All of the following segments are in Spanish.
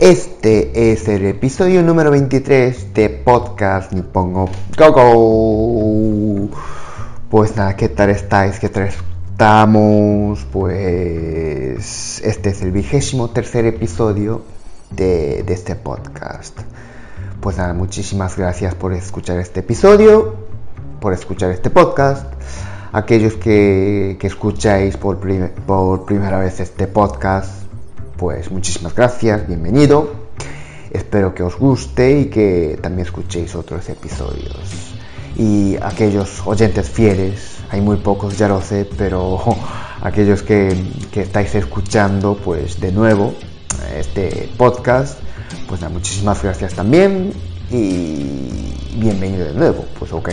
Este es el episodio número 23 de Podcast Nippongo Go Go. Pues nada, ¿qué tal estáis? ¿Qué tal estamos? Pues este es el vigésimo tercer episodio de, este podcast. Pues nada, muchísimas gracias por escuchar este episodio, por escuchar este podcast. Aquellos que, que escucháis por, por primera vez este podcast, pues muchísimas gracias, bienvenido. Espero que os guste y que también escuchéis otros episodios. Y aquellos oyentes fieles, hay muy pocos, ya lo sé, pero aquellos que, estáis escuchando, pues de nuevo, este podcast, pues muchísimas gracias también y bienvenido de nuevo, pues ok,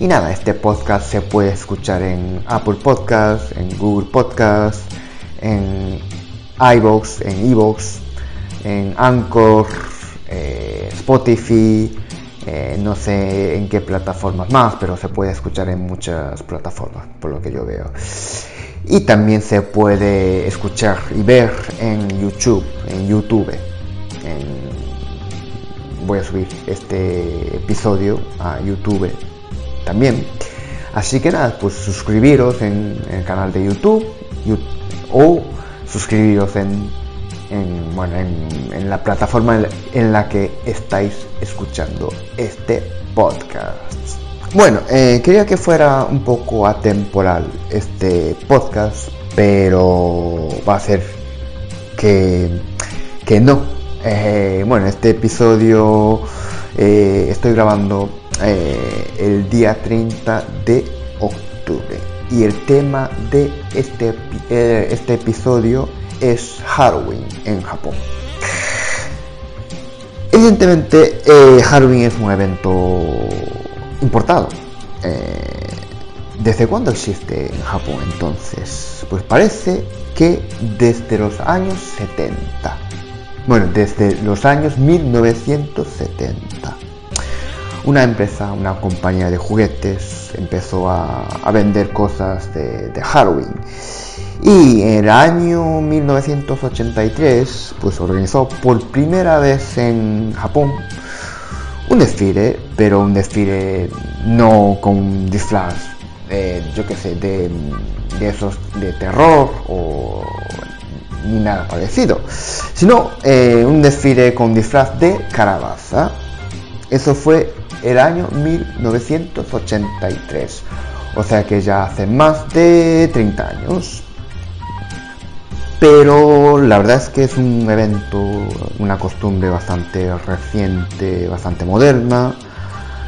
y nada, este podcast se puede escuchar en Apple Podcast, en Google Podcast, en iBox, en Evox, en Anchor, eh, Spotify, eh, no sé en qué plataformas más, pero se puede escuchar en muchas plataformas, por lo que yo veo. Y también se puede escuchar y ver en YouTube, en YouTube. Voy a subir este episodio a YouTube también. Así que nada, pues suscribiros en, el canal de YouTube o suscribiros en, en, bueno, en, la plataforma en la, en la que estáis escuchando este podcast. Bueno, eh, quería que fuera un poco atemporal este podcast, pero va a ser que, que no. Eh, bueno, este episodio eh, estoy grabando eh, el día 30 de octubre y el tema de este, eh, este episodio es Halloween en Japón. Evidentemente, eh, Halloween es un evento importado. Eh, ¿Desde cuándo existe en Japón entonces? Pues parece que desde los años 70. Bueno, desde los años 1970. Una empresa, una compañía de juguetes empezó a, vender cosas de, de Halloween. Y en el año 1983, pues organizó por primera vez en Japón un desfile, pero un desfile no con disfraz, eh, yo qué sé, de, de esos de terror o ni nada parecido, sino eh, un desfile con disfraz de calabaza. Eso fue el año 1983, o sea que ya hace más de 30 años. Pero la verdad es que es un evento, una costumbre bastante reciente, bastante moderna.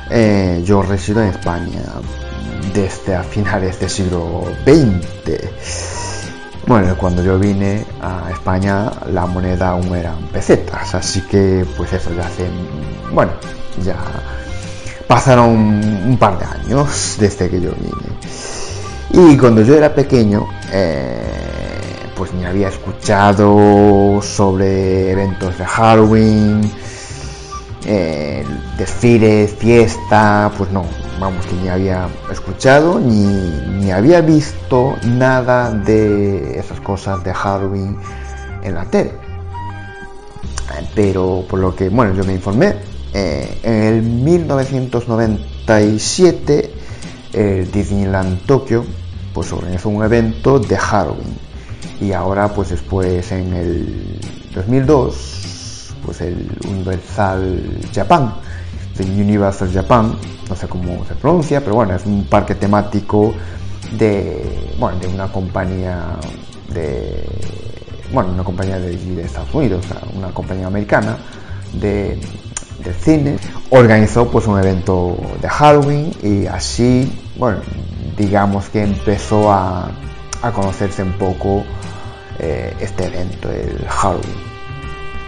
Eh, yo resido en España desde a finales del siglo XX. Bueno, cuando yo vine a España la moneda aún eran pesetas, así que pues eso ya hace, bueno, ya pasaron un par de años desde que yo vine. Y cuando yo era pequeño, eh, pues ni había escuchado sobre eventos de Halloween, eh, desfiles, fiesta, pues no, vamos que ni había escuchado ni, ni había visto nada de esas cosas de Halloween en la tele. Pero por lo que, bueno, yo me informé, eh, en el 1997 el Disneyland Tokyo pues organizó un evento de Halloween. Y ahora pues después en el 2002 pues el Universal Japan el Universal Japan no sé cómo se pronuncia pero bueno es un parque temático de bueno de una compañía de bueno una compañía de, de Estados Unidos una compañía americana de, de cine organizó pues un evento de Halloween y así bueno digamos que empezó a, a conocerse un poco eh, este evento el Halloween.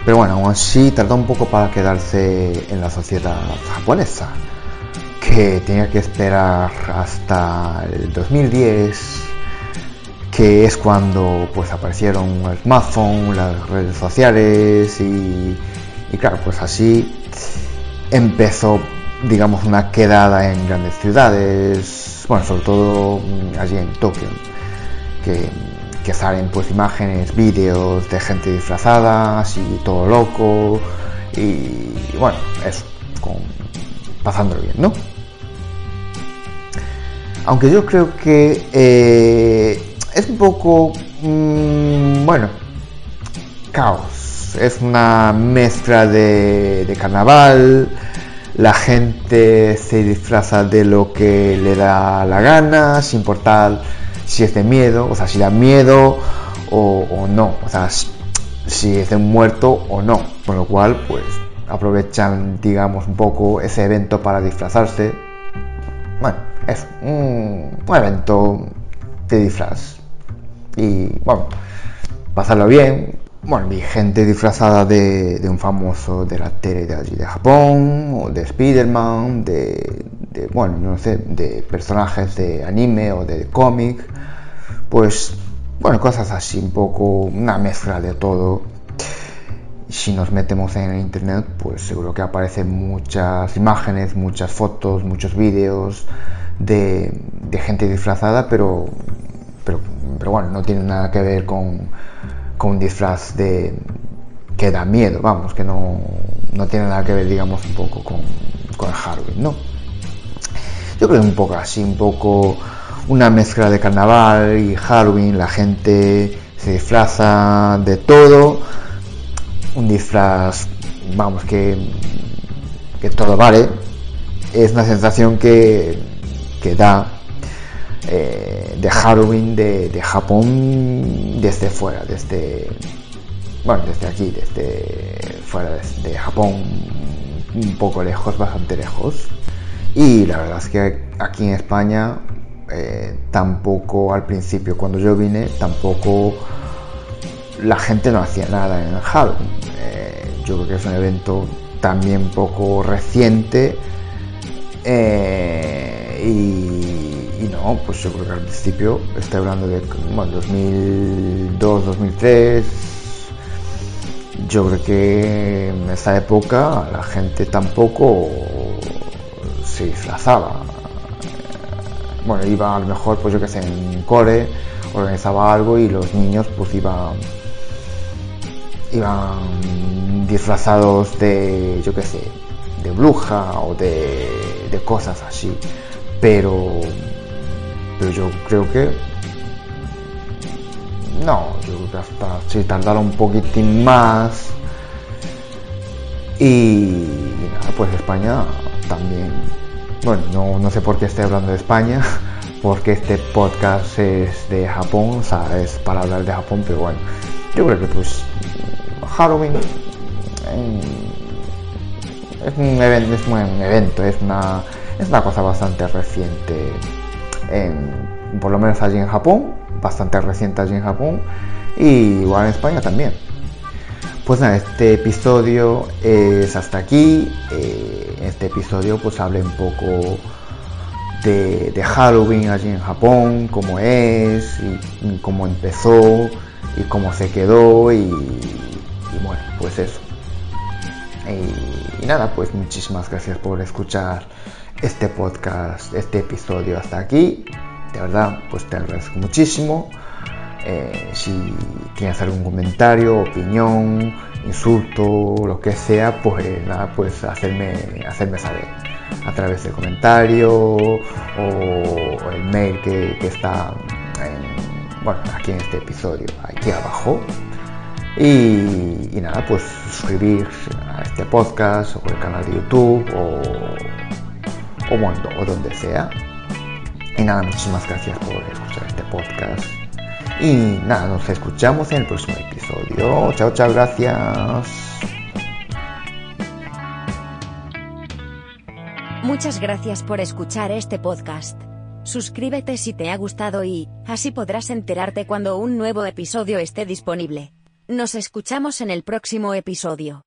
Pero bueno, aún así tardó un poco para quedarse en la sociedad japonesa, que tenía que esperar hasta el 2010, que es cuando pues aparecieron el smartphone, las redes sociales y, y claro, pues así empezó digamos una quedada en grandes ciudades, bueno, sobre todo allí en Tokio, que que salen pues imágenes, vídeos de gente disfrazada, así todo loco y bueno, eso, pasándolo bien, ¿no? Aunque yo creo que eh, es un poco, mmm, bueno, caos, es una mezcla de, de carnaval, la gente se disfraza de lo que le da la gana, sin importar si es de miedo, o sea, si da miedo o, no, o sea, si es de un muerto o no, con lo cual, pues aprovechan, digamos, un poco ese evento para disfrazarse. Bueno, es un, evento de disfraz. Y bueno, pasarlo bien. Bueno, vi gente disfrazada de, un famoso de la tele de de Japón, o de Spider-Man, de, de, bueno, no sé, de personajes de anime o de cómic pues bueno, cosas así, un poco una mezcla de todo. Si nos metemos en internet, pues seguro que aparecen muchas imágenes, muchas fotos, muchos vídeos de, gente disfrazada, pero, pero, bueno, no tiene nada que ver con, con un disfraz de que da miedo, vamos, que no, no tiene nada que ver, digamos, un poco con, con el Halloween, ¿no? Yo creo un poco así, un poco una mezcla de carnaval y Halloween, la gente se disfraza de todo, un disfraz, vamos, que, que todo vale, es una sensación que, que da eh, de Halloween de, Japón desde fuera, desde, bueno, desde aquí, desde fuera de, de Japón, un poco lejos, bastante lejos. Y la verdad es que aquí en España eh, tampoco al principio, cuando yo vine, tampoco la gente no hacía nada en Halloween. Eh, yo creo que es un evento también poco reciente eh, y, no, pues yo creo que al principio, estoy hablando de bueno, 2002, 2003, yo creo que en esa época la gente tampoco se disfrazaba bueno, iba a lo mejor, pues yo que sé, en core, organizaba algo y los niños pues iban, iban disfrazados de, yo que sé, de bruja o de, de cosas así. Pero, pero yo creo que no, yo creo que hasta si tardara un poquitín más. Y, nada, pues España también bueno, no, no sé por qué estoy hablando de España, porque este podcast es de Japón, o sea, es para hablar de Japón, pero bueno, yo creo que pues Halloween eh, es un evento, es un evento, es una, es una cosa bastante reciente, en, por lo menos allí en Japón, bastante reciente allí en Japón, y igual en España también. Pues nada, este episodio es hasta aquí. Eh, este episodio pues hablé un poco de, Halloween allí en Japón, cómo es, y, cómo empezó, y cómo se quedó, y, bueno, pues eso. Y, y, nada, pues muchísimas gracias por escuchar este podcast, este episodio hasta aquí. De verdad, pues te agradezco muchísimo. Eh, si tienes algún comentario, opinión, insulto, lo que sea, pues nada, pues hacerme, hacerme saber a través del comentario o, el mail que, está bueno, aquí en este episodio, aquí abajo. Y, nada, pues suscribir a este podcast o el canal de YouTube o, o, donde sea. Y nada, muchísimas gracias por escuchar este podcast. Y nada, nos escuchamos en el próximo episodio. Chao, chao, gracias. Muchas gracias por escuchar este podcast. Suscríbete si te ha gustado y, así podrás enterarte cuando un nuevo episodio esté disponible. Nos escuchamos en el próximo episodio.